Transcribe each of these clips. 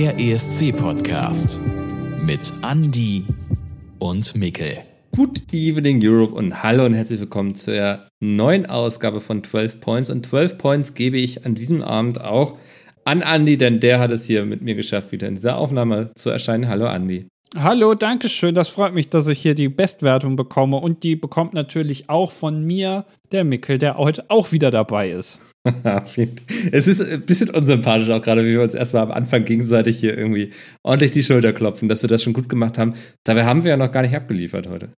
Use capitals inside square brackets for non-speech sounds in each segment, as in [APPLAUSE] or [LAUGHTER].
Der ESC-Podcast mit Andy und Mikkel. Good Evening Europe und hallo und herzlich willkommen zur neuen Ausgabe von 12 Points. Und 12 Points gebe ich an diesem Abend auch an Andy, denn der hat es hier mit mir geschafft, wieder in dieser Aufnahme zu erscheinen. Hallo Andy. Hallo, danke schön. Das freut mich, dass ich hier die Bestwertung bekomme. Und die bekommt natürlich auch von mir der Mickel, der heute auch wieder dabei ist. [LAUGHS] es ist ein bisschen unsympathisch auch gerade, wie wir uns erstmal am Anfang gegenseitig hier irgendwie ordentlich die Schulter klopfen, dass wir das schon gut gemacht haben. Dabei haben wir ja noch gar nicht abgeliefert heute.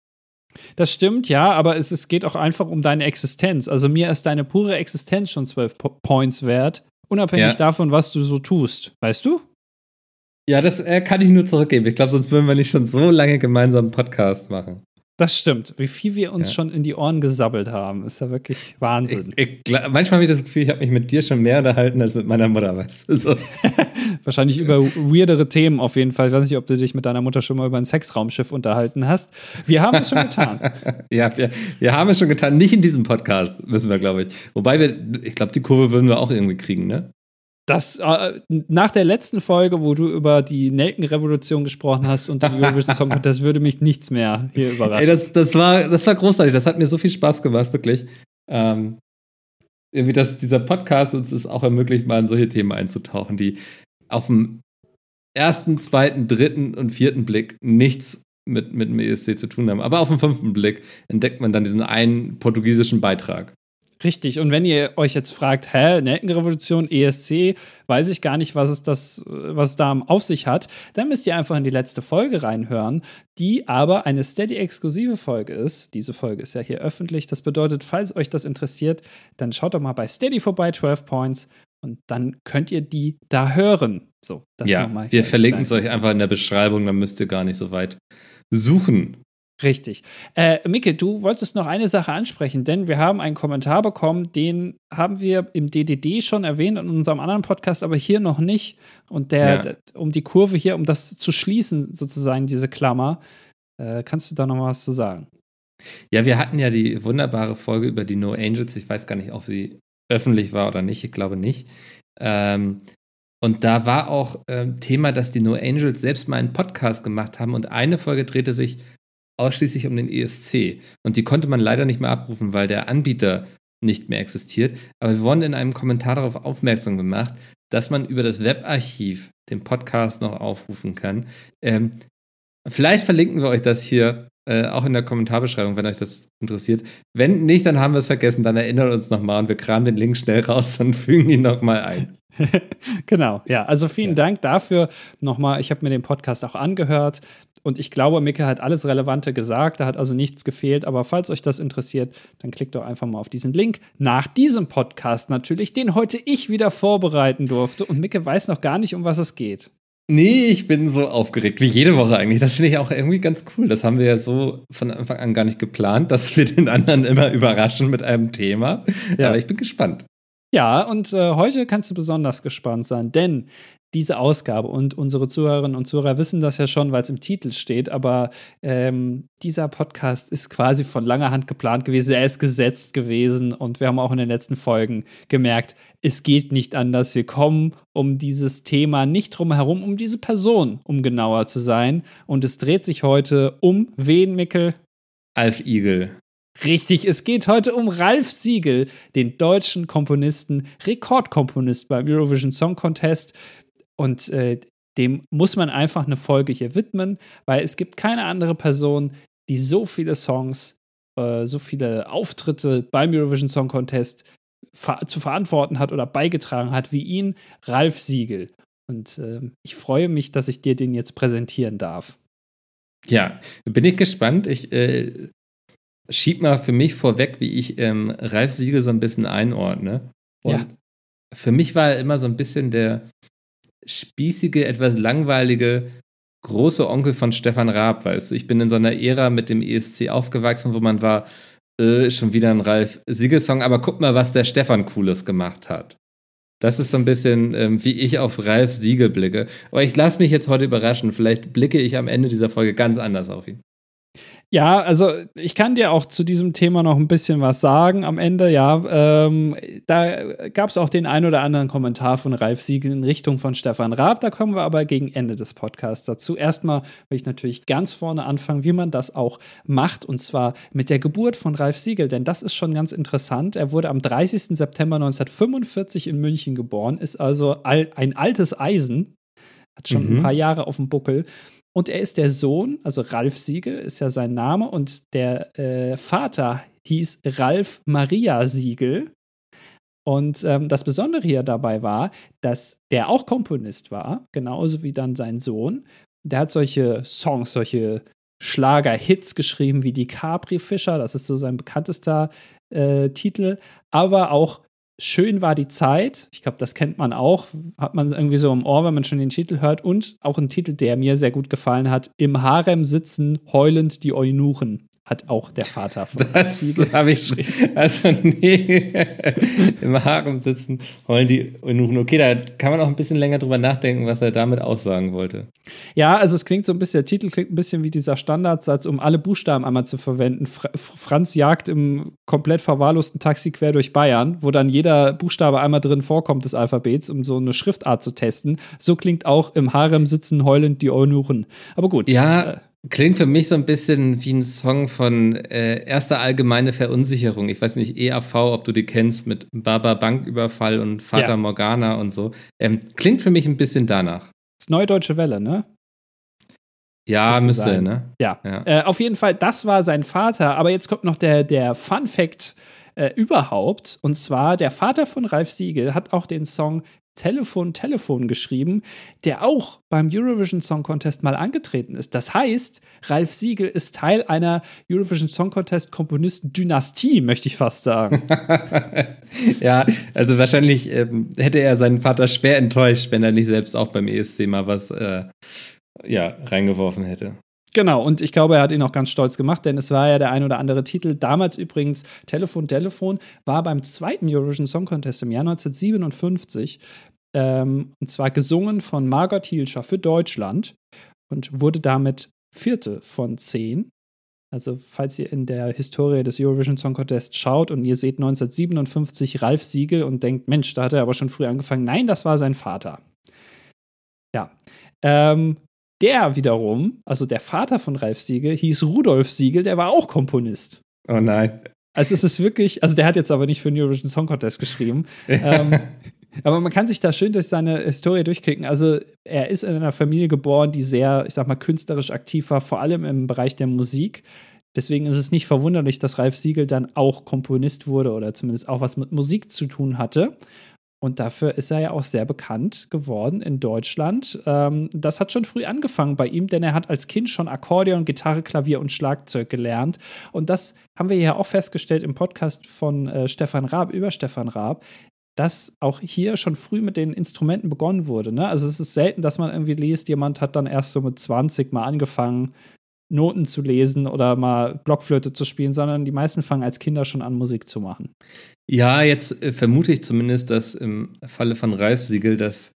Das stimmt, ja, aber es, es geht auch einfach um deine Existenz. Also mir ist deine pure Existenz schon zwölf po Points wert, unabhängig ja. davon, was du so tust. Weißt du? Ja, das äh, kann ich nur zurückgeben. Ich glaube, sonst würden wir nicht schon so lange gemeinsam einen Podcast machen. Das stimmt. Wie viel wir uns ja. schon in die Ohren gesabbelt haben, ist ja wirklich Wahnsinn. Ich, ich, manchmal habe ich das Gefühl, ich habe mich mit dir schon mehr unterhalten als mit meiner Mutter, weißt du? So. [LAUGHS] Wahrscheinlich über weirdere Themen auf jeden Fall. Ich weiß nicht, ob du dich mit deiner Mutter schon mal über ein Sexraumschiff unterhalten hast. Wir haben es schon getan. [LAUGHS] ja, wir, wir haben es schon getan. Nicht in diesem Podcast, müssen wir, glaube ich. Wobei wir, ich glaube, die Kurve würden wir auch irgendwie kriegen, ne? Das äh, nach der letzten Folge, wo du über die Nelkenrevolution gesprochen hast und den Eurovision Song, das würde mich nichts mehr hier überraschen. Ey, das, das, war, das war großartig. Das hat mir so viel Spaß gemacht, wirklich. Ähm, irgendwie, dass dieser Podcast uns es auch ermöglicht, mal in solche Themen einzutauchen, die auf dem ersten, zweiten, dritten und vierten Blick nichts mit, mit dem ESC zu tun haben. Aber auf dem fünften Blick entdeckt man dann diesen einen portugiesischen Beitrag. Richtig. Und wenn ihr euch jetzt fragt, hä, Nelkenrevolution, ESC, weiß ich gar nicht, was es das, was es da auf sich hat, dann müsst ihr einfach in die letzte Folge reinhören, die aber eine Steady-exklusive Folge ist. Diese Folge ist ja hier öffentlich. Das bedeutet, falls euch das interessiert, dann schaut doch mal bei Steady vorbei, 12 Points, und dann könnt ihr die da hören. So, das ja, wir verlinken es euch einfach in der Beschreibung, dann müsst ihr gar nicht so weit suchen. Richtig. Äh, Micke, du wolltest noch eine Sache ansprechen, denn wir haben einen Kommentar bekommen, den haben wir im DDD schon erwähnt in unserem anderen Podcast, aber hier noch nicht. Und der, ja. um die Kurve hier, um das zu schließen, sozusagen, diese Klammer, äh, kannst du da noch mal was zu sagen? Ja, wir hatten ja die wunderbare Folge über die No Angels. Ich weiß gar nicht, ob sie öffentlich war oder nicht. Ich glaube nicht. Ähm, und da war auch ähm, Thema, dass die No Angels selbst mal einen Podcast gemacht haben und eine Folge drehte sich ausschließlich um den ESC. Und die konnte man leider nicht mehr abrufen, weil der Anbieter nicht mehr existiert. Aber wir wurden in einem Kommentar darauf aufmerksam gemacht, dass man über das Webarchiv den Podcast noch aufrufen kann. Ähm, vielleicht verlinken wir euch das hier äh, auch in der Kommentarbeschreibung, wenn euch das interessiert. Wenn nicht, dann haben wir es vergessen, dann erinnert uns nochmal und wir kramen den Link schnell raus und [LAUGHS] fügen ihn nochmal ein. [LAUGHS] genau, ja. Also vielen ja. Dank dafür nochmal. Ich habe mir den Podcast auch angehört und ich glaube, Micke hat alles Relevante gesagt. Da hat also nichts gefehlt. Aber falls euch das interessiert, dann klickt doch einfach mal auf diesen Link. Nach diesem Podcast natürlich, den heute ich wieder vorbereiten durfte. Und Micke weiß noch gar nicht, um was es geht. Nee, ich bin so aufgeregt, wie jede Woche eigentlich. Das finde ich auch irgendwie ganz cool. Das haben wir ja so von Anfang an gar nicht geplant, dass wir den anderen immer überraschen mit einem Thema. Ja. Aber ich bin gespannt. Ja, und äh, heute kannst du besonders gespannt sein, denn diese Ausgabe und unsere Zuhörerinnen und Zuhörer wissen das ja schon, weil es im Titel steht, aber ähm, dieser Podcast ist quasi von langer Hand geplant gewesen, er ist gesetzt gewesen und wir haben auch in den letzten Folgen gemerkt, es geht nicht anders. Wir kommen um dieses Thema nicht drum herum, um diese Person, um genauer zu sein. Und es dreht sich heute um wen, Mickel? Alf Igel. Richtig, es geht heute um Ralf Siegel, den deutschen Komponisten, Rekordkomponist beim Eurovision Song Contest. Und äh, dem muss man einfach eine Folge hier widmen, weil es gibt keine andere Person, die so viele Songs, äh, so viele Auftritte beim Eurovision Song Contest ver zu verantworten hat oder beigetragen hat wie ihn, Ralf Siegel. Und äh, ich freue mich, dass ich dir den jetzt präsentieren darf. Ja, bin ich gespannt. Ich äh, schieb mal für mich vorweg, wie ich ähm, Ralf Siegel so ein bisschen einordne. Und ja. für mich war er immer so ein bisschen der spießige, etwas langweilige große Onkel von Stefan Raab, weißt du. Ich bin in so einer Ära mit dem ESC aufgewachsen, wo man war, äh, schon wieder ein Ralf Siegel-Song, aber guck mal, was der Stefan Cooles gemacht hat. Das ist so ein bisschen, ähm, wie ich auf Ralf Siegel blicke. Aber ich lasse mich jetzt heute überraschen. Vielleicht blicke ich am Ende dieser Folge ganz anders auf ihn. Ja, also ich kann dir auch zu diesem Thema noch ein bisschen was sagen am Ende, ja. Ähm, da gab es auch den ein oder anderen Kommentar von Ralf Siegel in Richtung von Stefan Raab. Da kommen wir aber gegen Ende des Podcasts dazu. Erstmal will ich natürlich ganz vorne anfangen, wie man das auch macht, und zwar mit der Geburt von Ralf Siegel, denn das ist schon ganz interessant. Er wurde am 30. September 1945 in München geboren, ist also ein altes Eisen, hat schon mhm. ein paar Jahre auf dem Buckel. Und er ist der Sohn, also Ralf Siegel ist ja sein Name, und der äh, Vater hieß Ralf Maria Siegel. Und ähm, das Besondere hier dabei war, dass der auch Komponist war, genauso wie dann sein Sohn. Der hat solche Songs, solche Schlager-Hits geschrieben wie die Capri-Fischer, das ist so sein bekanntester äh, Titel, aber auch Schön war die Zeit. Ich glaube, das kennt man auch. Hat man irgendwie so im Ohr, wenn man schon den Titel hört. Und auch ein Titel, der mir sehr gut gefallen hat. Im Harem sitzen heulend die Eunuchen hat auch der Vater von Das habe ich [LAUGHS] Also, nee. [LAUGHS] Im Harem sitzen, wollen die Eunuchen. Okay, da kann man auch ein bisschen länger drüber nachdenken, was er damit aussagen wollte. Ja, also es klingt so ein bisschen, der Titel klingt ein bisschen wie dieser Standardsatz, um alle Buchstaben einmal zu verwenden. Fr Franz jagt im komplett verwahrlosten Taxi quer durch Bayern, wo dann jeder Buchstabe einmal drin vorkommt des Alphabets, um so eine Schriftart zu testen. So klingt auch im Harem sitzen heulend die Eunuchen. Aber gut. Ja. Äh, Klingt für mich so ein bisschen wie ein Song von äh, Erster Allgemeine Verunsicherung. Ich weiß nicht, EAV, ob du die kennst, mit Baba Banküberfall und Vater ja. Morgana und so. Ähm, klingt für mich ein bisschen danach. Das ist Neue Deutsche Welle, ne? Ja, müsste, sein. ne? Ja. ja. Äh, auf jeden Fall, das war sein Vater. Aber jetzt kommt noch der, der Fun Fact äh, überhaupt. Und zwar, der Vater von Ralf Siegel hat auch den Song Telefon, Telefon geschrieben, der auch beim Eurovision Song Contest mal angetreten ist. Das heißt, Ralf Siegel ist Teil einer Eurovision Song Contest Komponisten-Dynastie, möchte ich fast sagen. [LAUGHS] ja, also wahrscheinlich ähm, hätte er seinen Vater schwer enttäuscht, wenn er nicht selbst auch beim ESC mal was äh, ja, reingeworfen hätte. Genau, und ich glaube, er hat ihn auch ganz stolz gemacht, denn es war ja der ein oder andere Titel. Damals übrigens Telefon, Telefon war beim zweiten Eurovision Song Contest im Jahr 1957. Ähm, und zwar gesungen von Margot Hielscher für Deutschland und wurde damit vierte von zehn. Also, falls ihr in der Historie des Eurovision Song Contest schaut und ihr seht 1957 Ralf Siegel und denkt, Mensch, da hat er aber schon früh angefangen. Nein, das war sein Vater. Ja. Ähm, der wiederum, also der Vater von Ralf Siegel, hieß Rudolf Siegel, der war auch Komponist. Oh nein. Also es ist wirklich, also der hat jetzt aber nicht für den Eurovision Song Contest geschrieben. ähm, [LAUGHS] aber man kann sich da schön durch seine Historie durchklicken. Also er ist in einer Familie geboren, die sehr, ich sag mal, künstlerisch aktiv war, vor allem im Bereich der Musik. Deswegen ist es nicht verwunderlich, dass Ralf Siegel dann auch Komponist wurde oder zumindest auch was mit Musik zu tun hatte. Und dafür ist er ja auch sehr bekannt geworden in Deutschland. Ähm, das hat schon früh angefangen bei ihm, denn er hat als Kind schon Akkordeon, Gitarre, Klavier und Schlagzeug gelernt. Und das haben wir ja auch festgestellt im Podcast von äh, Stefan Raab über Stefan Raab, dass auch hier schon früh mit den Instrumenten begonnen wurde. Ne? Also es ist selten, dass man irgendwie liest, jemand hat dann erst so mit 20 mal angefangen, Noten zu lesen oder mal Blockflöte zu spielen, sondern die meisten fangen als Kinder schon an, Musik zu machen. Ja, jetzt äh, vermute ich zumindest, dass im Falle von Ralf Siegel das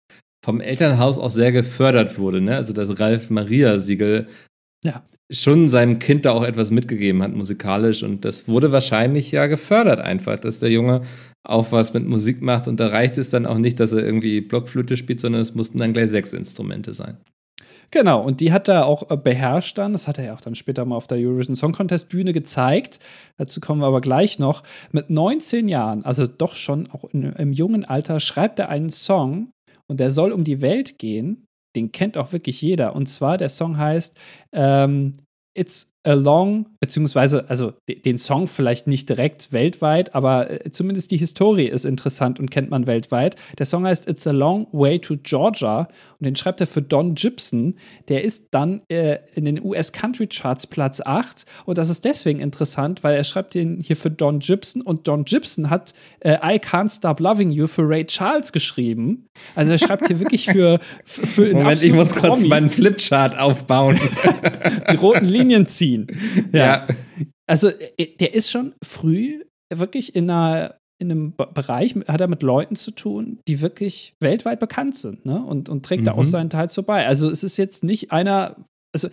vom Elternhaus auch sehr gefördert wurde. Ne? Also, dass Ralf Maria Siegel ja. schon seinem Kind da auch etwas mitgegeben hat, musikalisch. Und das wurde wahrscheinlich ja gefördert einfach, dass der Junge auch was mit Musik macht. Und da reicht es dann auch nicht, dass er irgendwie Blockflöte spielt, sondern es mussten dann gleich sechs Instrumente sein. Genau, und die hat er auch äh, beherrscht dann. Das hat er ja auch dann später mal auf der Eurovision Song Contest Bühne gezeigt. Dazu kommen wir aber gleich noch. Mit 19 Jahren, also doch schon auch in, im jungen Alter, schreibt er einen Song und der soll um die Welt gehen. Den kennt auch wirklich jeder. Und zwar, der Song heißt ähm, It's Along, beziehungsweise, also den Song vielleicht nicht direkt weltweit, aber äh, zumindest die Historie ist interessant und kennt man weltweit. Der Song heißt It's a Long Way to Georgia und den schreibt er für Don Gibson. Der ist dann äh, in den US Country Charts Platz 8 und das ist deswegen interessant, weil er schreibt den hier für Don Gibson und Don Gibson hat äh, I Can't Stop Loving You für Ray Charles geschrieben. Also er schreibt hier wirklich für, für, für Moment, ich muss kurz Promi. meinen Flipchart aufbauen. [LAUGHS] die roten Linien ziehen ziehen. Ja. ja. Also, äh, der ist schon früh wirklich in einer in einem Bereich hat er mit Leuten zu tun, die wirklich weltweit bekannt sind, ne? Und, und trägt mhm. da auch seinen Teil zu bei. Also es ist jetzt nicht einer, also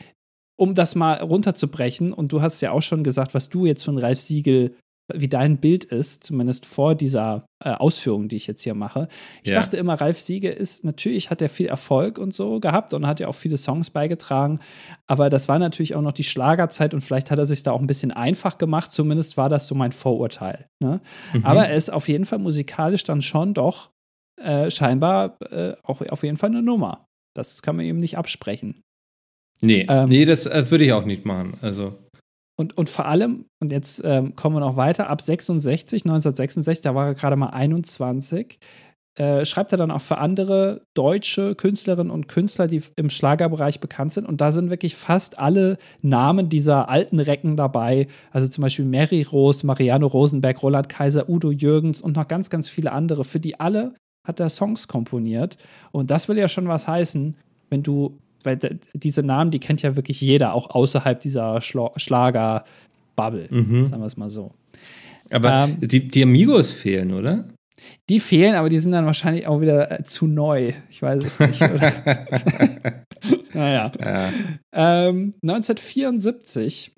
um das mal runterzubrechen, und du hast ja auch schon gesagt, was du jetzt von Ralf Siegel, wie dein Bild ist, zumindest vor dieser äh, Ausführung, die ich jetzt hier mache. Ich Ja. dachte immer, Ralf Siegel ist, natürlich hat er viel Erfolg und so gehabt und hat ja auch viele Songs beigetragen, aber das war natürlich auch noch die Schlagerzeit und vielleicht hat er sich da auch ein bisschen einfach gemacht, zumindest war das so mein Vorurteil. Ne? Mhm. Aber er ist auf jeden Fall musikalisch dann schon doch äh, scheinbar äh, auch auf jeden Fall eine Nummer. Das kann man ihm nicht absprechen. nee, ähm, nee, das äh, würde ich auch nicht machen. Also, Und, und vor allem, und jetzt ähm, kommen wir noch weiter, ab 66, 1966, da war er gerade mal 21, äh, schreibt er dann auch für andere deutsche Künstlerinnen und Künstler, die im Schlagerbereich bekannt sind. Und da sind wirklich fast alle Namen dieser alten Recken dabei. Also zum Beispiel Mary Rose, Mariano Rosenberg, Roland Kaiser, Udo Jürgens und noch ganz, ganz viele andere. Für die alle hat er Songs komponiert. Und das will ja schon was heißen, wenn du, weil diese Namen, die kennt ja wirklich jeder, auch außerhalb dieser Schla Schlager-Bubble, mhm. sagen wir es mal so. aber ähm, die, die Amigos fehlen, oder? Die fehlen, aber die sind dann wahrscheinlich auch wieder äh, zu neu. Ich weiß es nicht. Oder? [LAUGHS] naja. ja. Ähm, 1974,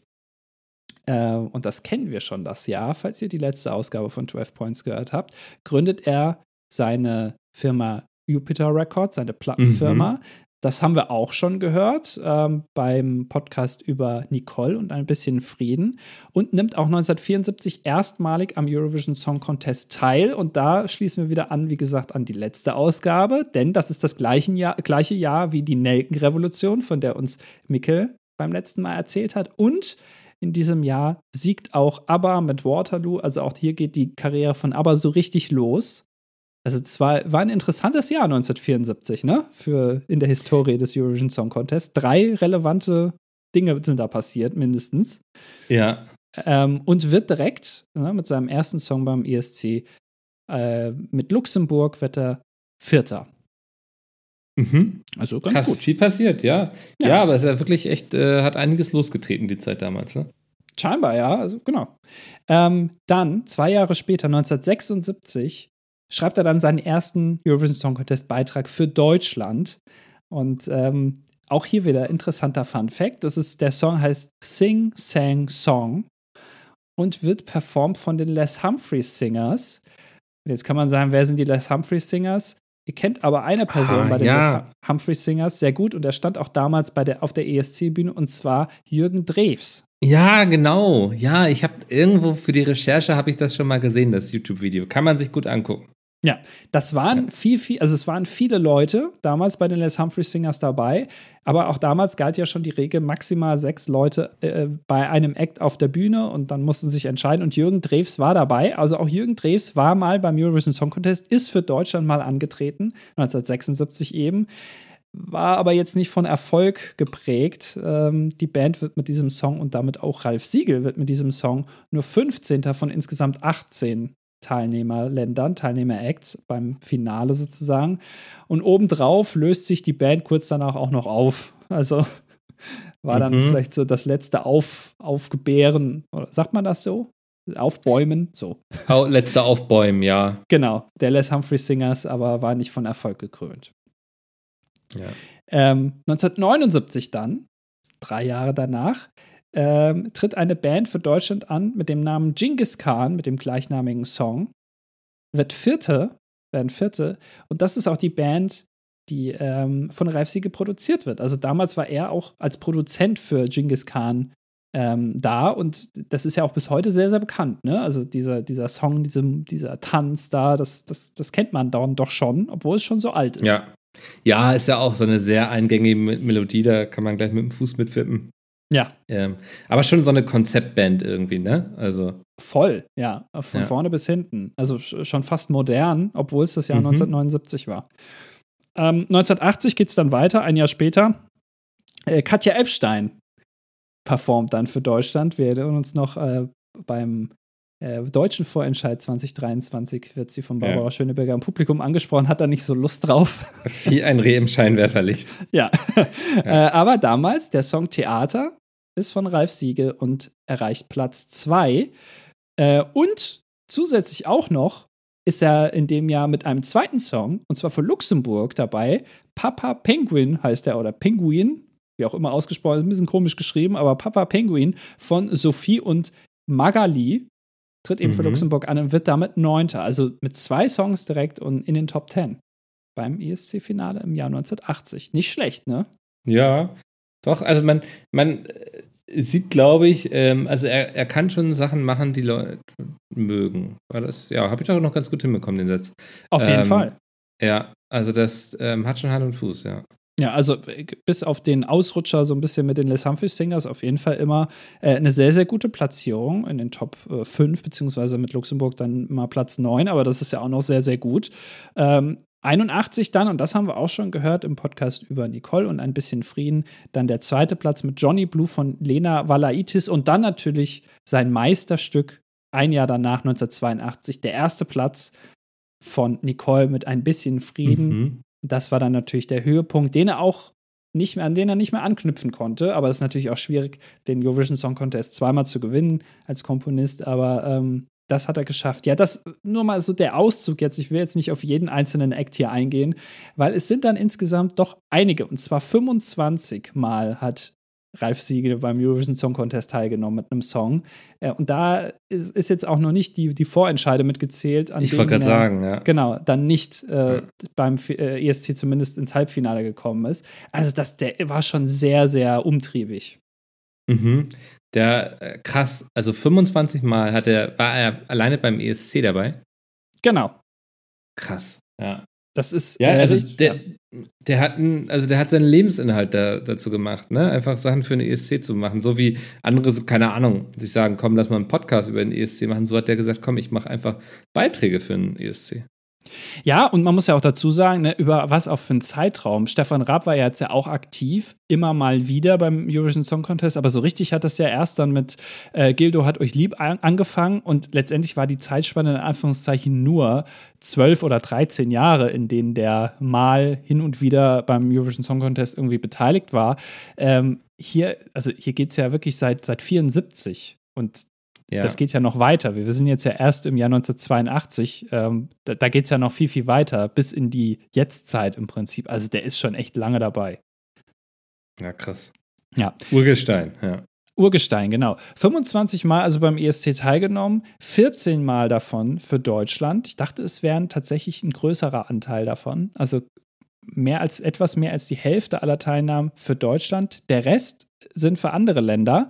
äh, und das kennen wir schon das Jahr, falls ihr die letzte Ausgabe von 12 Points gehört habt, gründet er seine Firma Jupiter Records, seine Plattenfirma. Das haben wir auch schon gehört ähm, beim Podcast über Nicole und ein bisschen Frieden und nimmt auch 1974 erstmalig am Eurovision Song Contest teil. Und da schließen wir wieder an, wie gesagt, an die letzte Ausgabe, denn das ist das gleiche Jahr, gleiche Jahr wie die Nelkenrevolution, von der uns Mikkel beim letzten Mal erzählt hat. Und in diesem Jahr siegt auch ABBA mit Waterloo. Also auch hier geht die Karriere von ABBA so richtig los. Also das war, war ein interessantes Jahr 1974, ne? Für in der Historie des Eurovision Song Contest. Drei relevante Dinge sind da passiert, mindestens. ja. Ähm, und wird direkt ne, mit seinem ersten Song beim ESC äh, mit Luxemburg wird er Vierter. Mhm. Also ganz Krass, gut. viel passiert, ja. Ja. ja. aber es ist ja wirklich echt, äh, hat einiges losgetreten, die Zeit damals, ne? Scheinbar, ja, also genau. Ähm, dann, zwei Jahre später, 1976, schreibt er dann seinen ersten Eurovision Song Contest Beitrag für Deutschland. Und ähm, auch hier wieder interessanter Fun Fact: Das ist, der Song heißt Sing, Sang, Song und wird performt von den Les Humphreys Singers. Und jetzt kann man sagen, wer sind die Les Humphreys Singers? Ihr kennt aber eine Person Ah, bei den ja. Les Humphreys Singers sehr gut und er stand auch damals bei der, auf der ESC-Bühne und zwar Jürgen Drews. Ja, genau. Ja, ich habe irgendwo für die Recherche habe ich das schon mal gesehen, das YouTube-Video. Kann man sich gut angucken. Ja, das waren Ja. viel, viel, also es waren viele Leute damals bei den Les Humphreys Singers dabei, aber auch damals galt ja schon die Regel, maximal sechs Leute äh, bei einem Act auf der Bühne und dann mussten sie sich entscheiden und Jürgen Drews war dabei, also auch Jürgen Drews war mal beim Eurovision Song Contest, ist für Deutschland mal angetreten, 1976 eben, war aber jetzt nicht von Erfolg geprägt. Ähm, die Band wird mit diesem Song und damit auch Ralf Siegel wird mit diesem Song nur 15. von insgesamt 18 Teilnehmerländern, Teilnehmer-Acts beim Finale sozusagen. Und obendrauf löst sich die Band kurz danach auch noch auf. Also [LAUGHS] war dann Mhm. vielleicht so das letzte auf, Aufgebären, oder sagt man das so? Aufbäumen, so. Au, letzte Aufbäumen, ja. Genau, der Les Humphrey Singers, aber war nicht von Erfolg gekrönt. ja. Ähm, 1979 dann, drei Jahre danach, ähm, tritt eine Band für Deutschland an mit dem Namen Genghis Khan, mit dem gleichnamigen Song. Wird Vierte, werden Vierte. Und das ist auch die Band, die ähm, von Ralf Siegel produziert wird. Also damals war er auch als Produzent für Genghis Khan ähm, da und das ist ja auch bis heute sehr, sehr bekannt. Ne? Also dieser, dieser Song, diese, dieser Tanz da, das, das, das kennt man dann doch schon, obwohl es schon so alt ist. Ja. Ja, ist ja auch so eine sehr eingängige Me- Melodie, da kann man gleich mit dem Fuß mitwippen. Ja, Ähm, aber schon so eine Konzeptband irgendwie, ne? Also, Voll, ja, von Ja. vorne bis hinten. Also sch- schon fast modern, obwohl es das Jahr Mhm. 1979 war. Ähm, 1980 geht es dann weiter, ein Jahr später. Äh, Katja Epstein performt dann für Deutschland. Wir erinnern uns noch äh, beim äh, deutschen Vorentscheid 2023 wird sie von Barbara Ja. Schöneberger im Publikum angesprochen, hat da nicht so Lust drauf. wie ein [LAUGHS] Reh im Scheinwerferlicht. Ja. äh, aber damals, der Song Theater ist von Ralf Siegel und erreicht Platz 2. Äh, und zusätzlich auch noch ist er in dem Jahr mit einem zweiten Song, und zwar für Luxemburg dabei. Papa Penguin heißt er oder Penguin. wie auch immer ausgesprochen, ist ein bisschen komisch geschrieben, aber Papa Penguin von Sophie und Magali tritt eben mhm. für Luxemburg an und wird damit Neunter. Also mit zwei Songs direkt und in den Top Ten beim ESC-Finale im Jahr 1980. Nicht schlecht, ne? Ja, doch. Also man, man äh, sieht, glaube ich, ähm, also er, er kann schon Sachen machen, die Leute mögen. War das, ja, habe ich doch noch ganz gut hinbekommen, den Satz. Auf jeden ähm, Fall. Ja, also das ähm, hat schon Hand und Fuß, ja. Ja, also bis auf den Ausrutscher so ein bisschen mit den Les Humphreys Singers auf jeden Fall immer äh, eine sehr, sehr gute Platzierung in den Top äh, 5, beziehungsweise mit Luxemburg dann mal Platz 9, aber das ist ja auch noch sehr, sehr gut. Ähm, 81 dann, und das haben wir auch schon gehört im Podcast über Nicole und ein bisschen Frieden, dann der zweite Platz mit Johnny Blue von Lena Valaitis und dann natürlich sein Meisterstück ein Jahr danach, 1982, der erste Platz von Nicole mit ein bisschen Frieden. Mhm. Das war dann natürlich der Höhepunkt, den er auch nicht mehr, an den er nicht mehr anknüpfen konnte. Aber es ist natürlich auch schwierig, den Eurovision Song Contest zweimal zu gewinnen als Komponist. Aber ähm, das hat er geschafft. Ja, das nur mal so der Auszug jetzt. Ich will jetzt nicht auf jeden einzelnen Act hier eingehen, weil es sind dann insgesamt doch einige. Und zwar 25 Mal hat Ralf Siegel beim Eurovision Song Contest teilgenommen mit einem Song. Äh, und da ist, ist, jetzt auch noch nicht die, die Vorentscheide mitgezählt. ich wollte gerade sagen, ja. Genau, dann nicht äh, ja. beim äh, ESC zumindest ins Halbfinale gekommen ist. Also das, der war schon sehr, sehr umtriebig. Mhm. Der, äh, krass, also 25 Mal hat er, war er alleine beim ESC dabei? Genau. Krass, ja. Das ist. Ja, also der, der hat einen, also der hat seinen Lebensinhalt da, dazu gemacht, ne? Einfach Sachen für eine ESC zu machen. So wie andere, keine Ahnung, sich sagen, komm, lass mal einen Podcast über den ESC machen. So hat der gesagt, komm, ich mache einfach Beiträge für einen ESC. Ja, und man muss ja auch dazu sagen, ne, über was auch für einen Zeitraum. Stefan Raab war ja jetzt ja auch aktiv, immer mal wieder beim Eurovision Song Contest, aber so richtig hat das ja erst dann mit äh, Gildo hat euch lieb an angefangen und letztendlich war die Zeitspanne in Anführungszeichen nur zwölf oder dreizehn Jahre, in denen der mal hin und wieder beim Eurovision Song Contest irgendwie beteiligt war. Ähm, hier, also hier geht es ja wirklich seit, seit 74 und ja. Das geht ja noch weiter. Wir sind jetzt ja erst im Jahr 1982. Ähm, da da geht es ja noch viel, viel weiter, bis in die Jetztzeit im Prinzip. Also der ist schon echt lange dabei. Ja, krass. Ja. Urgestein, ja. Urgestein, genau. 25 Mal also beim ESC teilgenommen, 14 Mal davon für Deutschland. Ich dachte, es wären tatsächlich ein größerer Anteil davon. Also mehr als etwas mehr als die Hälfte aller Teilnahmen für Deutschland. Der Rest sind für andere Länder.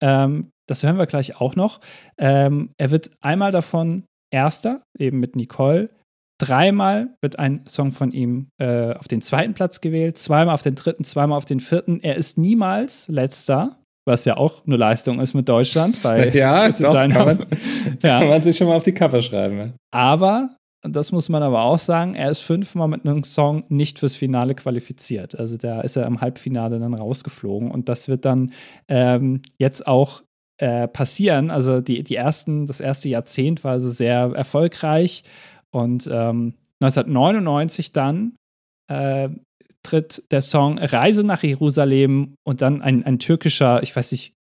Ähm, das hören wir gleich auch noch. Ähm, er wird einmal davon Erster, eben mit Nicole. Dreimal wird ein Song von ihm äh, auf den zweiten Platz gewählt, zweimal auf den dritten, zweimal auf den vierten. Er ist niemals letzter, was ja auch eine Leistung ist mit Deutschland. [LAUGHS] Bei ja, [LAUGHS] doch, kann man, [LAUGHS] ja. kann man sich schon mal auf die Kappe schreiben. Aber das muss man aber auch sagen, er ist fünfmal mit einem Song nicht fürs Finale qualifiziert. Also da ist er im Halbfinale dann rausgeflogen und das wird dann ähm, jetzt auch äh, passieren. Also die, die ersten, das erste Jahrzehnt war also sehr erfolgreich und ähm, 1999 dann äh, tritt der Song Reise nach Jerusalem und dann ein, ein türkischer, ich weiß nicht,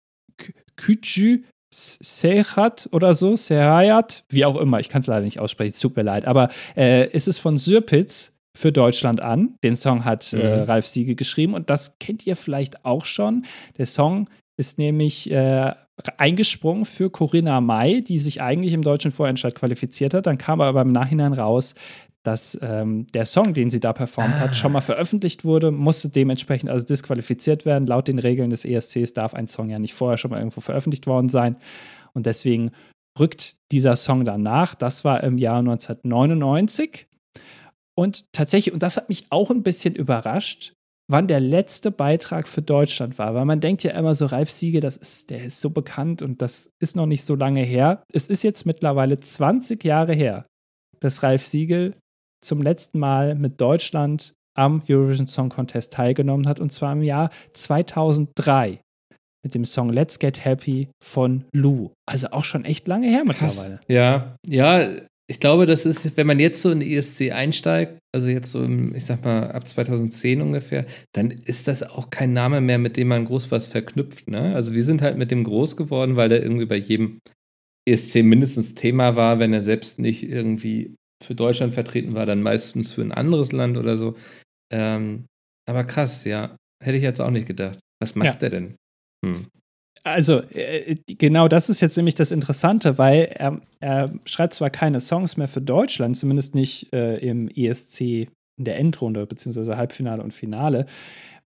Kücü Serhat oder so, Serayat, wie auch immer, ich kann es leider nicht aussprechen, es tut mir leid, aber äh, es ist von Sürpitz für Deutschland an. Den Song hat äh, mhm. äh, Ralf Siege geschrieben und das kennt ihr vielleicht auch schon. Der Song ist nämlich äh, eingesprungen für Corinna May, die sich eigentlich im deutschen Vorentscheid qualifiziert hat. Dann kam aber im Nachhinein raus, dass ähm, der Song, den sie da performt ah. hat, schon mal veröffentlicht wurde, musste dementsprechend also disqualifiziert werden. Laut den Regeln des ESCs darf ein Song ja nicht vorher schon mal irgendwo veröffentlicht worden sein. Und deswegen rückt dieser Song danach. Das war im Jahr 1999. Und tatsächlich, und das hat mich auch ein bisschen überrascht, wann der letzte Beitrag für Deutschland war. Weil man denkt ja immer so, Ralf Siege, das ist, der ist so bekannt und das ist noch nicht so lange her. Es ist jetzt mittlerweile 20 Jahre her, dass Ralf Siegel zum letzten Mal mit Deutschland am Eurovision Song Contest teilgenommen hat und zwar im Jahr 2003 mit dem Song Let's Get Happy von Lou. Also auch schon echt lange her mittlerweile. Ja, ja, ich glaube, das ist, wenn man jetzt so in die ESC einsteigt, also jetzt so im, ich sag mal, ab 2010 ungefähr, dann ist das auch kein Name mehr, mit dem man groß was verknüpft. Ne? Also wir sind halt mit dem groß geworden, weil der irgendwie bei jedem ESC mindestens Thema war, wenn er selbst nicht irgendwie für Deutschland vertreten war, dann meistens für ein anderes Land oder so. Ähm, aber krass, ja. hätte ich jetzt auch nicht gedacht. Was macht ja. er denn? Hm. Also, äh, genau das ist jetzt nämlich das Interessante, weil er, er, schreibt zwar keine Songs mehr für Deutschland, zumindest nicht äh, im ESC in der Endrunde, beziehungsweise Halbfinale und Finale,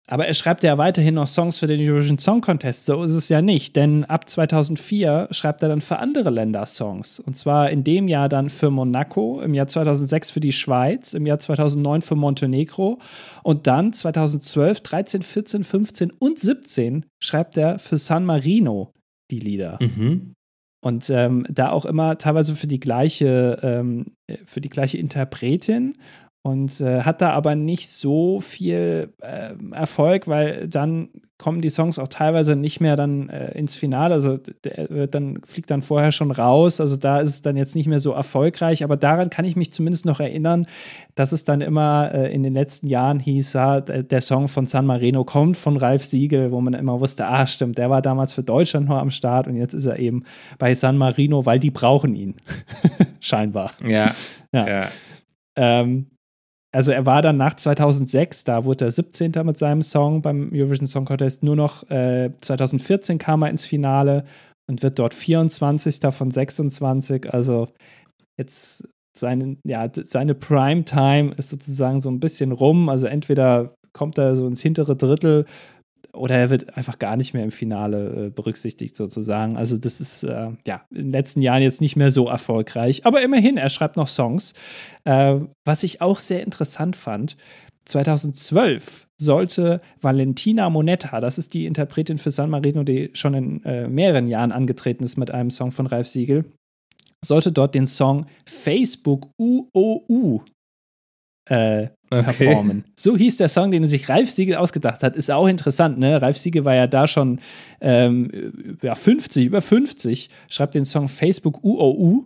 aber er schreibt ja weiterhin noch Songs für den Eurovision Song Contest. So ist es ja nicht, denn ab 2004 schreibt er dann für andere Länder Songs. Und zwar in dem Jahr dann für Monaco, im Jahr 2006 für die Schweiz, im Jahr 2009 für Montenegro und dann 2012, 13, 14, 15 und 17 schreibt er für San Marino die Lieder. Mhm. Und ähm, da auch immer teilweise für die gleiche, ähm, für die gleiche Interpretin und äh, hat da aber nicht so viel äh, Erfolg, weil dann kommen die Songs auch teilweise nicht mehr dann äh, ins Finale. Also der dann fliegt dann vorher schon raus. Also da ist es dann jetzt nicht mehr so erfolgreich. Aber daran kann ich mich zumindest noch erinnern, dass es dann immer äh, in den letzten Jahren hieß, ja, der Song von San Marino kommt von Ralf Siegel, wo man immer wusste, ah stimmt, der war damals für Deutschland nur am Start und jetzt ist er eben bei San Marino, weil die brauchen ihn [LAUGHS] scheinbar. Ja. ja. ja. Ähm, also er war dann nach 2006, da wurde er 17. mit seinem Song beim Eurovision Song Contest, nur noch äh, 2014 kam er ins Finale und wird dort 24. von 26. Also jetzt seine, ja, seine Primetime ist sozusagen so ein bisschen rum. Also entweder kommt er so ins hintere Drittel oder er wird einfach gar nicht mehr im Finale äh, berücksichtigt sozusagen. Also das ist äh, ja in den letzten Jahren jetzt nicht mehr so erfolgreich, aber immerhin, er schreibt noch Songs. Äh, was ich auch sehr interessant fand, 2012 sollte Valentina Monetta, das ist die Interpretin für San Marino, die schon in äh, mehreren Jahren angetreten ist mit einem Song von Ralf Siegel, sollte dort den Song Facebook UOU äh, okay. performen. So hieß der Song, den sich Ralf Siegel ausgedacht hat. Ist auch interessant, ne? Ralf Siegel war ja da schon ähm, ja, 50, über 50, schreibt den Song Facebook UOU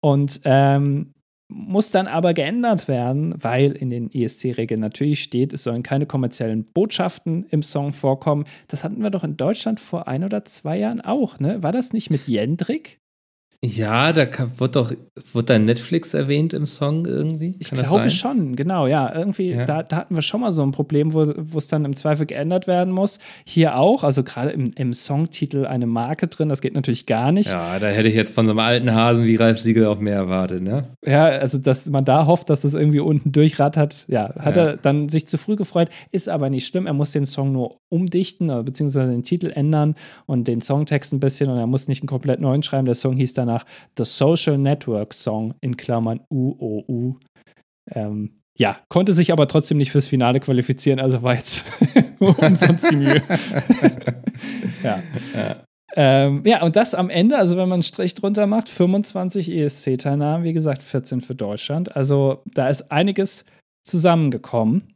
und ähm, muss dann aber geändert werden, weil in den ESC-Regeln natürlich steht, es sollen keine kommerziellen Botschaften im Song vorkommen. Das hatten wir doch in Deutschland vor ein oder zwei Jahren auch, ne? War das nicht mit Jendrik? Ja, da wird doch wird da Netflix erwähnt im Song irgendwie? Kann ich glaube schon, genau, ja. Irgendwie, ja. Da, da, hatten wir schon mal so ein Problem, wo es dann im Zweifel geändert werden muss. Hier auch, also gerade im, im, Songtitel eine Marke drin, das geht natürlich gar nicht. Ja, da hätte ich jetzt von so einem alten Hasen wie Ralf Siegel auch mehr erwartet, ne? Ja, also dass man da hofft, dass das irgendwie unten durchrattert, ja, hat ja. er dann sich zu früh gefreut, ist aber nicht schlimm. Er muss den Song nur umdichten, beziehungsweise den Titel ändern und den Songtext ein bisschen und er muss nicht einen komplett neuen schreiben. Der Song hieß danach The Social Network Song in Klammern UOU. Ähm, ja, konnte sich aber trotzdem nicht fürs Finale qualifizieren, also war jetzt [LAUGHS] umsonst die Mühe. [LAUGHS] ja. Ja. Ähm, ja, und das am Ende, also wenn man einen Strich drunter macht, 25 ESC-Teilnahmen, wie gesagt, 14 für Deutschland. Also da ist einiges zusammengekommen.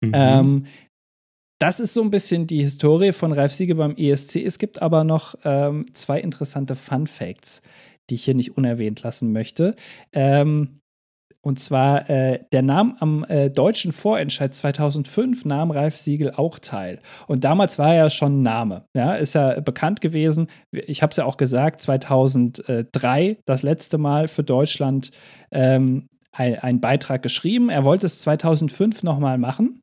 Mhm. Ähm, das ist so ein bisschen die Historie von Ralf Siege beim ESC. Es gibt aber noch ähm, zwei interessante Fun Facts, die ich hier nicht unerwähnt lassen möchte. Ähm, und zwar, äh, der nahm am äh, deutschen Vorentscheid 2005, nahm Ralf Siegel auch teil. Und damals war er ja schon ein Name. Ja, ist ja bekannt gewesen. Ich habe es ja auch gesagt, 2003 das letzte Mal für Deutschland ähm, einen Beitrag geschrieben. Er wollte es 2005 nochmal machen.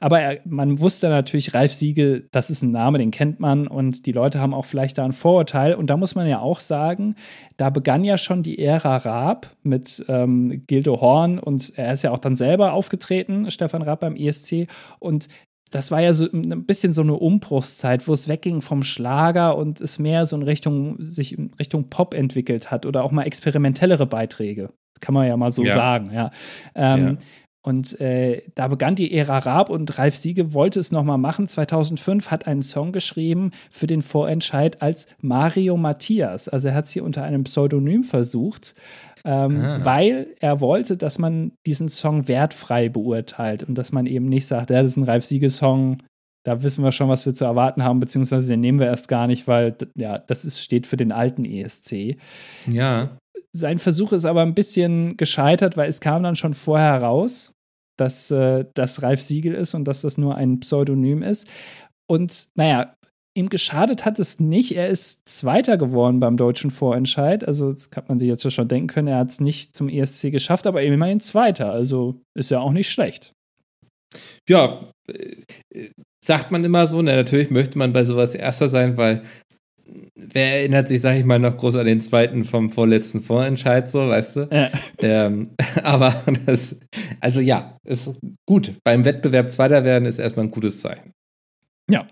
Aber er, man wusste natürlich, Ralf Siegel, das ist ein Name, den kennt man und die Leute haben auch vielleicht da ein Vorurteil. Und da muss man ja auch sagen, da begann ja schon die Ära Raab mit ähm, Gildo Horn und er ist ja auch dann selber aufgetreten, Stefan Raab beim ESC. Und das war ja so ein bisschen so eine Umbruchszeit, wo es wegging vom Schlager und es mehr so in Richtung, sich in Richtung Pop entwickelt hat oder auch mal experimentellere Beiträge. Kann man ja mal so ja. sagen, ja. Ähm, ja. Und äh, da begann die Ära Raab und Ralf Siege wollte es nochmal machen. 2005 hat einen Song geschrieben für den Vorentscheid als Mario Matthias. Also er hat es hier unter einem Pseudonym versucht, ähm, ah. weil er wollte, dass man diesen Song wertfrei beurteilt und dass man eben nicht sagt, ja, das ist ein Ralf Siege-Song, da wissen wir schon, was wir zu erwarten haben, beziehungsweise den nehmen wir erst gar nicht, weil ja, das ist, steht für den alten ESC. Ja. Sein Versuch ist aber ein bisschen gescheitert, weil es kam dann schon vorher raus dass äh, das Ralf Siegel ist und dass das nur ein Pseudonym ist. Und naja, ihm geschadet hat es nicht. Er ist Zweiter geworden beim deutschen Vorentscheid. Also, das kann man sich jetzt schon denken können. Er hat es nicht zum ESC geschafft, aber immerhin Zweiter. Also ist ja auch nicht schlecht. Ja, äh, sagt man immer so. Ne? Natürlich möchte man bei sowas Erster sein, weil wer erinnert sich, sag ich mal, noch groß an den zweiten vom vorletzten Vorentscheid, so, weißt du? Ja. Ähm, [LAUGHS] aber das, also ja, ist gut. Beim Wettbewerb Zweiter werden ist erstmal ein gutes Zeichen. Ja.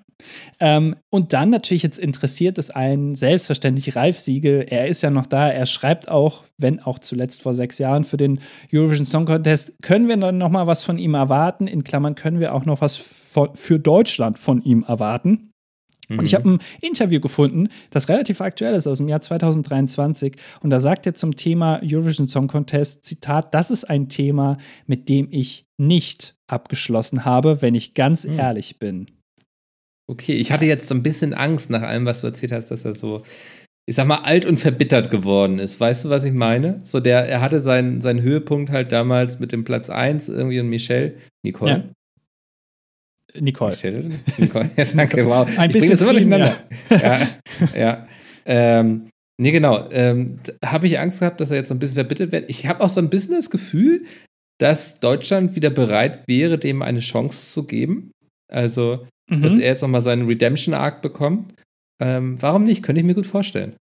Ähm, und dann natürlich jetzt interessiert es einen selbstverständlich Ralf Siegel. Er ist ja noch da. Er schreibt auch, wenn auch zuletzt vor sechs Jahren für den Eurovision Song Contest. Können wir dann noch mal was von ihm erwarten? In Klammern können wir auch noch was für Deutschland von ihm erwarten. Und ich mhm. habe ein Interview gefunden, das relativ aktuell ist, aus dem Jahr 2023. Und da sagt er zum Thema Eurovision Song Contest, Zitat, das ist ein Thema, mit dem ich nicht abgeschlossen habe, wenn ich ganz mhm. ehrlich bin. Okay, ich hatte jetzt so ein bisschen Angst nach allem, was du erzählt hast, dass er so, ich sag mal, alt und verbittert geworden ist. Weißt du, was ich meine? So der, er hatte seinen, seinen Höhepunkt halt damals mit dem Platz 1 irgendwie und Michelle, Nicole. Ja. Nicole. Michelle? Nicole. Ja, danke, wow. Ein ich bisschen jetzt immer durcheinander. Ja, ja. Ähm, nee, genau. Ähm, habe ich Angst gehabt, dass er jetzt so ein bisschen verbittert wird. Ich habe auch so ein bisschen das Gefühl, dass Deutschland wieder bereit wäre, dem eine Chance zu geben. Also, mhm. dass er jetzt nochmal seinen Redemption-Arc bekommt. Ähm, warum nicht? Könnte ich mir gut vorstellen.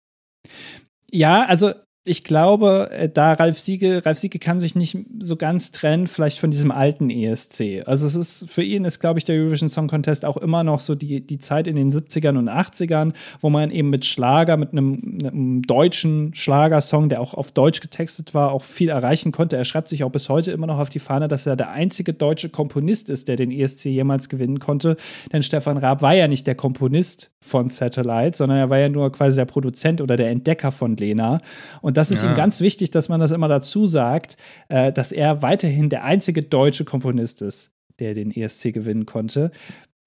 Ja, also ich glaube, äh, da Ralf Siege, Ralf Siege kann sich nicht so ganz trennen, vielleicht von diesem alten ESC. Also es ist, für ihn ist, glaube ich, der Eurovision Song Contest auch immer noch so die, die Zeit in den 70ern und 80ern, wo man eben mit Schlager, mit einem, einem deutschen Schlagersong, der auch auf Deutsch getextet war, auch viel erreichen konnte. Er schreibt sich auch bis heute immer noch auf die Fahne, dass er der einzige deutsche Komponist ist, der den ESC jemals gewinnen konnte. Denn Stefan Raab war ja nicht der Komponist von Satellite, sondern er war ja nur quasi der Produzent oder der Entdecker von Lena. Und und das ist ja. ihm ganz wichtig, dass man das immer dazu sagt, äh, dass er weiterhin der einzige deutsche Komponist ist, der den ESC gewinnen konnte.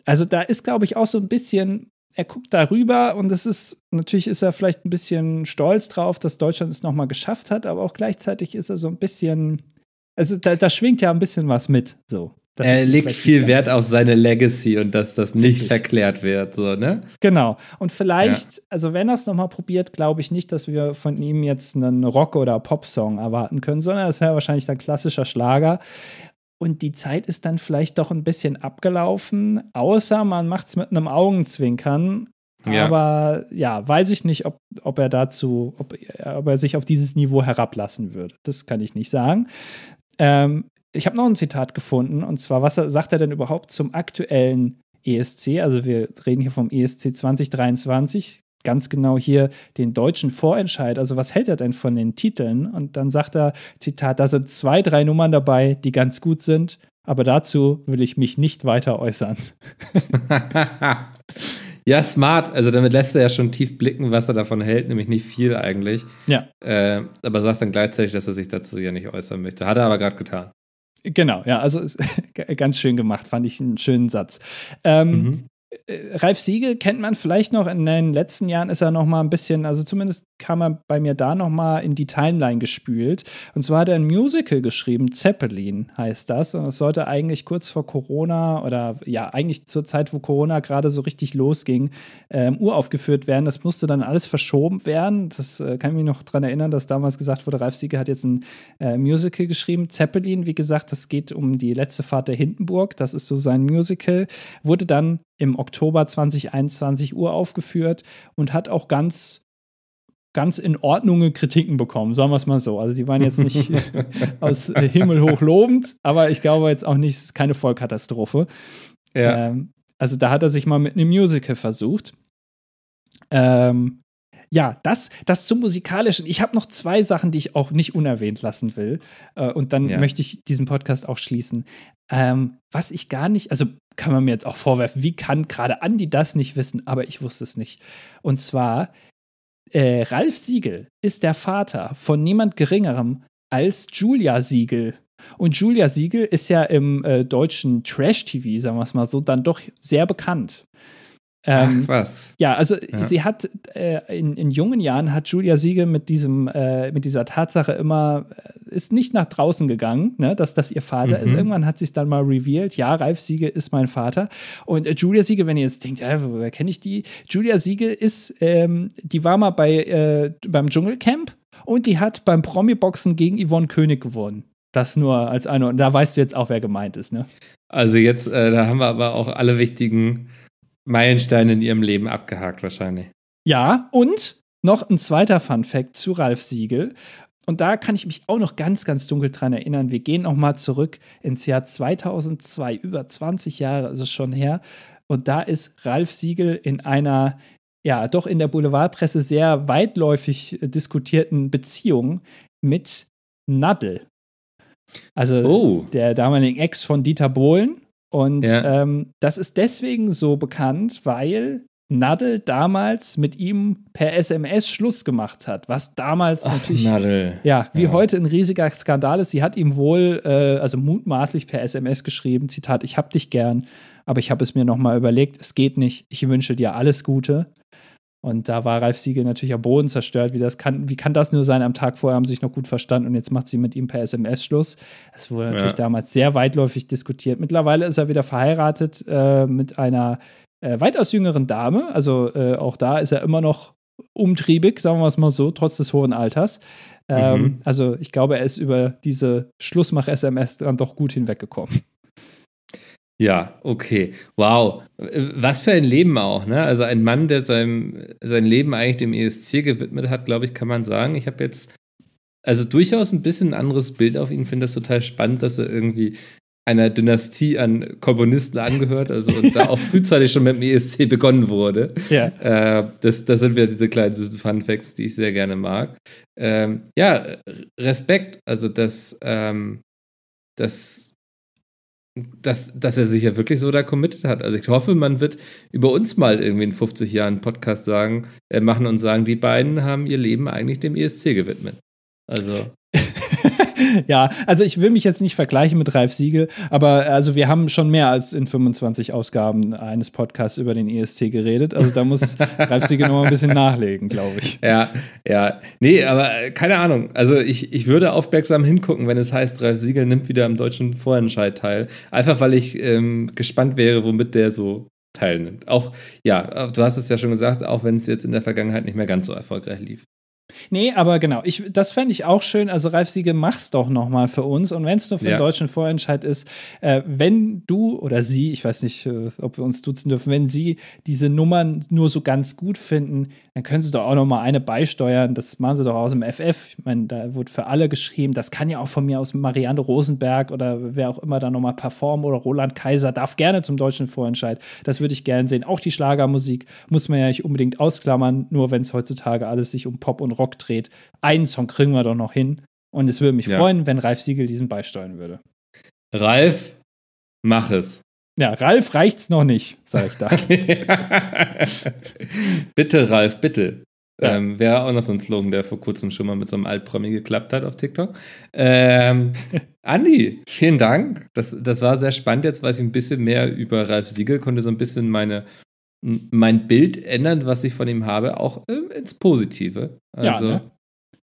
Also da ist, glaube ich, auch so ein bisschen, er guckt darüber und es ist, natürlich ist er vielleicht ein bisschen stolz drauf, dass Deutschland es nochmal geschafft hat, aber auch gleichzeitig ist er so ein bisschen, also da, da schwingt ja ein bisschen was mit, so. Das er legt viel Wert auf seine Legacy und dass das nicht Richtig. verklärt wird, so, ne? Genau. Und vielleicht, ja. also wenn er es nochmal probiert, glaube ich nicht, dass wir von ihm jetzt einen Rock- oder Pop-Song erwarten können, sondern es wäre wahrscheinlich ein klassischer Schlager. Und die Zeit ist dann vielleicht doch ein bisschen abgelaufen, außer man macht es mit einem Augenzwinkern. Ja. Aber ja, weiß ich nicht, ob, ob er dazu, ob, ob er sich auf dieses Niveau herablassen würde. Das kann ich nicht sagen. Ähm, ich habe noch ein Zitat gefunden und zwar, was sagt er denn überhaupt zum aktuellen ESC? Also wir reden hier vom ESC 2023, ganz genau hier den deutschen Vorentscheid. Also was hält er denn von den Titeln? Und dann sagt er, Zitat, da sind zwei, drei Nummern dabei, die ganz gut sind, aber dazu will ich mich nicht weiter äußern. [LAUGHS] ja, smart. Also damit lässt er ja schon tief blicken, was er davon hält, nämlich nicht viel eigentlich. Ja. Äh, aber sagt dann gleichzeitig, dass er sich dazu ja nicht äußern möchte. Hat er aber gerade getan. Genau, ja, also [LAUGHS] ganz schön gemacht, fand ich einen schönen Satz. Ähm, mhm. Äh, Ralf Siegel kennt man vielleicht noch. In den letzten Jahren ist er noch mal ein bisschen, also zumindest kam er bei mir da noch mal in die Timeline gespült. Und zwar hat er ein Musical geschrieben, Zeppelin heißt das. Und es sollte eigentlich kurz vor Corona oder ja, eigentlich zur Zeit, wo Corona gerade so richtig losging, ähm, uraufgeführt werden. Das musste dann alles verschoben werden. Das äh, kann ich mich noch daran erinnern, dass damals gesagt wurde, Ralf Siegel hat jetzt ein äh, Musical geschrieben. Zeppelin, wie gesagt, das geht um die letzte Fahrt der Hindenburg. Das ist so sein Musical. Wurde dann im Oktober 2021 Uhr aufgeführt und hat auch ganz ganz in Ordnung Kritiken bekommen, sagen wir es mal so. Also die waren jetzt nicht [LAUGHS] aus Himmel hoch lobend, aber ich glaube jetzt auch nicht, es ist keine Vollkatastrophe. Ja. Ähm, also da hat er sich mal mit einem Musical versucht. Ähm, ja, das, das zum musikalischen. Ich habe noch zwei Sachen, die ich auch nicht unerwähnt lassen will. Äh, und dann ja. möchte ich diesen Podcast auch schließen. Ähm, was ich gar nicht, also kann man mir jetzt auch vorwerfen, wie kann gerade Andi das nicht wissen, aber ich wusste es nicht. Und zwar, äh, Ralf Siegel ist der Vater von niemand Geringerem als Julia Siegel. Und Julia Siegel ist ja im äh, deutschen Trash-TV, sagen wir es mal so, dann doch sehr bekannt. Ähm, Ach, was? Ja, also ja. sie hat äh, in, in, jungen Jahren hat Julia Siegel mit diesem, äh, mit dieser Tatsache immer, äh, ist nicht nach draußen gegangen, ne, dass das ihr Vater mhm. ist. Irgendwann hat sie es dann mal revealed, ja, Ralf Siegel ist mein Vater. Und äh, Julia Siegel, wenn ihr jetzt denkt, ja, woher kenne ich die? Julia Siegel ist, ähm, die war mal bei, äh, beim Dschungelcamp und die hat beim Promi-Boxen gegen Yvonne König gewonnen. Das nur als eine, und da weißt du jetzt auch, wer gemeint ist, ne? Also jetzt, äh, da haben wir aber auch alle wichtigen Meilensteine in ihrem Leben abgehakt wahrscheinlich. Ja, und noch ein zweiter Fun Fact zu Ralf Siegel. Und da kann ich mich auch noch ganz, ganz dunkel dran erinnern. Wir gehen noch mal zurück ins Jahr 2002, über 20 Jahre ist es schon her. Und da ist Ralf Siegel in einer, ja, doch in der Boulevardpresse sehr weitläufig diskutierten Beziehung mit Nadel. Also Oh. der damaligen Ex von Dieter Bohlen. Und Ja. ähm, das ist deswegen so bekannt, weil Nadel damals mit ihm per SMS Schluss gemacht hat, was damals natürlich Nadel. ja, wie Ja. heute ein riesiger Skandal ist. Sie hat ihm wohl, äh, also mutmaßlich per SMS geschrieben, Zitat, ich hab dich gern, aber ich habe es mir nochmal überlegt, es geht nicht, ich wünsche dir alles Gute. Und da war Ralf Siegel natürlich am Boden zerstört. Wie, das kann, wie kann das nur sein? Am Tag vorher haben sie sich noch gut verstanden und jetzt macht sie mit ihm per SMS Schluss. Das wurde natürlich Ja. damals sehr weitläufig diskutiert. Mittlerweile ist er wieder verheiratet äh, mit einer äh, weitaus jüngeren Dame. Also äh, auch da ist er immer noch umtriebig, sagen wir es mal so, trotz des hohen Alters. Ähm, Mhm. Also ich glaube, er ist über diese Schlussmach-SMS dann doch gut hinweggekommen. Ja, okay. Wow. Was für ein Leben auch, ne? Also ein Mann, der seinem, sein Leben eigentlich dem ESC gewidmet hat, glaube ich, kann man sagen. Ich habe jetzt also durchaus ein bisschen ein anderes Bild auf ihn. Finde das total spannend, dass er irgendwie einer Dynastie an Komponisten angehört, also und da [LAUGHS] auch frühzeitig schon mit dem ESC begonnen wurde. Ja. Äh, das, das sind wieder diese kleinen süßen Fun Facts, die ich sehr gerne mag. Ähm, ja, Respekt. Also, dass, ähm, dass, dass, dass er sich ja wirklich so da committed hat. Also, ich hoffe, man wird über uns mal irgendwie in 50 Jahren einen Podcast sagen, äh, machen und sagen, die beiden haben ihr Leben eigentlich dem ESC gewidmet. Also, [LAUGHS] ja, also ich will mich jetzt nicht vergleichen mit Ralf Siegel, aber also wir haben schon mehr als in 25 Ausgaben eines Podcasts über den ESC geredet. Also da muss [LAUGHS] Ralf Siegel noch mal ein bisschen nachlegen, glaube ich. ja, ja. Nee, aber äh, keine Ahnung. Also, ich, ich würde aufmerksam hingucken, wenn es heißt, Ralf Siegel nimmt wieder am deutschen Vorentscheid teil. Einfach, weil ich ähm, gespannt wäre, womit der so teilnimmt. Auch, ja, du hast es ja schon gesagt, auch wenn es jetzt in der Vergangenheit nicht mehr ganz so erfolgreich lief. Nee, aber genau, ich, das fände ich auch schön. Also, Ralf Siegel, mach's doch noch mal für uns. Und wenn es nur für Ja. den deutschen Vorentscheid ist, äh, wenn du oder sie, ich weiß nicht, äh, ob wir uns duzen dürfen, wenn sie diese Nummern nur so ganz gut finden, dann können sie doch auch noch mal eine beisteuern. Das machen sie doch aus dem FF. Ich meine, da wird für alle geschrieben. Das kann ja auch von mir aus Marianne Rosenberg oder wer auch immer da noch mal performen oder Roland Kaiser darf gerne zum deutschen Vorentscheid. Das würde ich gerne sehen. Auch die Schlagermusik muss man ja nicht unbedingt ausklammern, nur wenn es heutzutage alles sich um Pop und Rock dreht. Einen Song kriegen wir doch noch hin. Und es würde mich Ja. freuen, wenn Ralf Siegel diesen beisteuern würde. Ralf, mach es. Ja, Ralf reicht's noch nicht, sage ich da. [LAUGHS] bitte, Ralf, bitte. Ja. Ähm, Wäre auch noch so ein Slogan, der vor kurzem schon mal mit so einem Altpromi geklappt hat auf TikTok. Ähm, [LAUGHS] Andi, vielen Dank. Das, das war sehr spannend. Jetzt weiß ich ein bisschen mehr über Ralf Siegel, konnte so ein bisschen meine, mein Bild ändern, was ich von ihm habe, auch ähm, ins Positive. Ja, Also ne?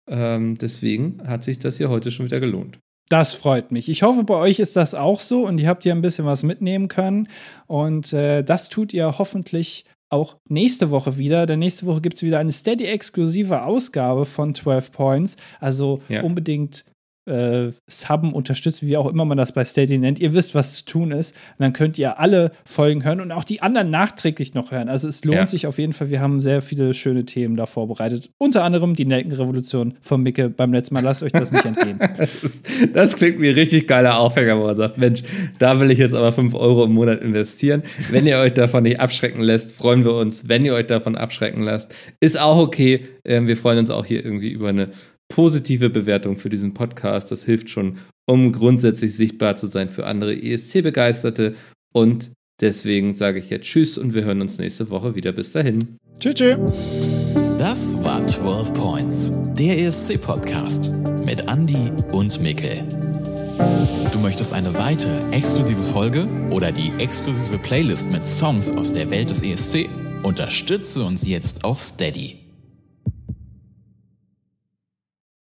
ähm, deswegen hat sich das hier heute schon wieder gelohnt. Das freut mich. Ich hoffe, bei euch ist das auch so und ihr habt hier ein bisschen was mitnehmen können. Und äh, das tut ihr hoffentlich auch nächste Woche wieder, denn nächste Woche gibt es wieder eine Steady-exklusive Ausgabe von 12 Points. Also Ja. unbedingt äh, subben, unterstützen, wie auch immer man das bei Steady nennt. Ihr wisst, was zu tun ist. Und dann könnt ihr alle Folgen hören und auch die anderen nachträglich noch hören. Also es lohnt Ja. sich auf jeden Fall. Wir haben sehr viele schöne Themen da vorbereitet. Unter anderem die Nelkenrevolution von Micke beim letzten Mal. Lasst euch das nicht entgehen. [LAUGHS] Das, das klingt wie ein richtig geiler Aufhänger, wo man sagt, Mensch, da will ich jetzt aber 5 Euro im Monat investieren. Wenn ihr euch davon nicht abschrecken lässt, freuen wir uns. Wenn ihr euch davon abschrecken lasst, ist auch okay. Ähm, wir freuen uns auch hier irgendwie über eine positive Bewertung für diesen Podcast. Das hilft schon, um grundsätzlich sichtbar zu sein für andere ESC-Begeisterte. Und deswegen sage ich jetzt Tschüss und wir hören uns nächste Woche wieder. Bis dahin. tschüss, tschüss. Das war 12 Points, der ESC-Podcast mit Andy und Mikkel. Du möchtest eine weitere exklusive Folge oder die exklusive Playlist mit Songs aus der Welt des ESC? Unterstütze uns jetzt auf Steady.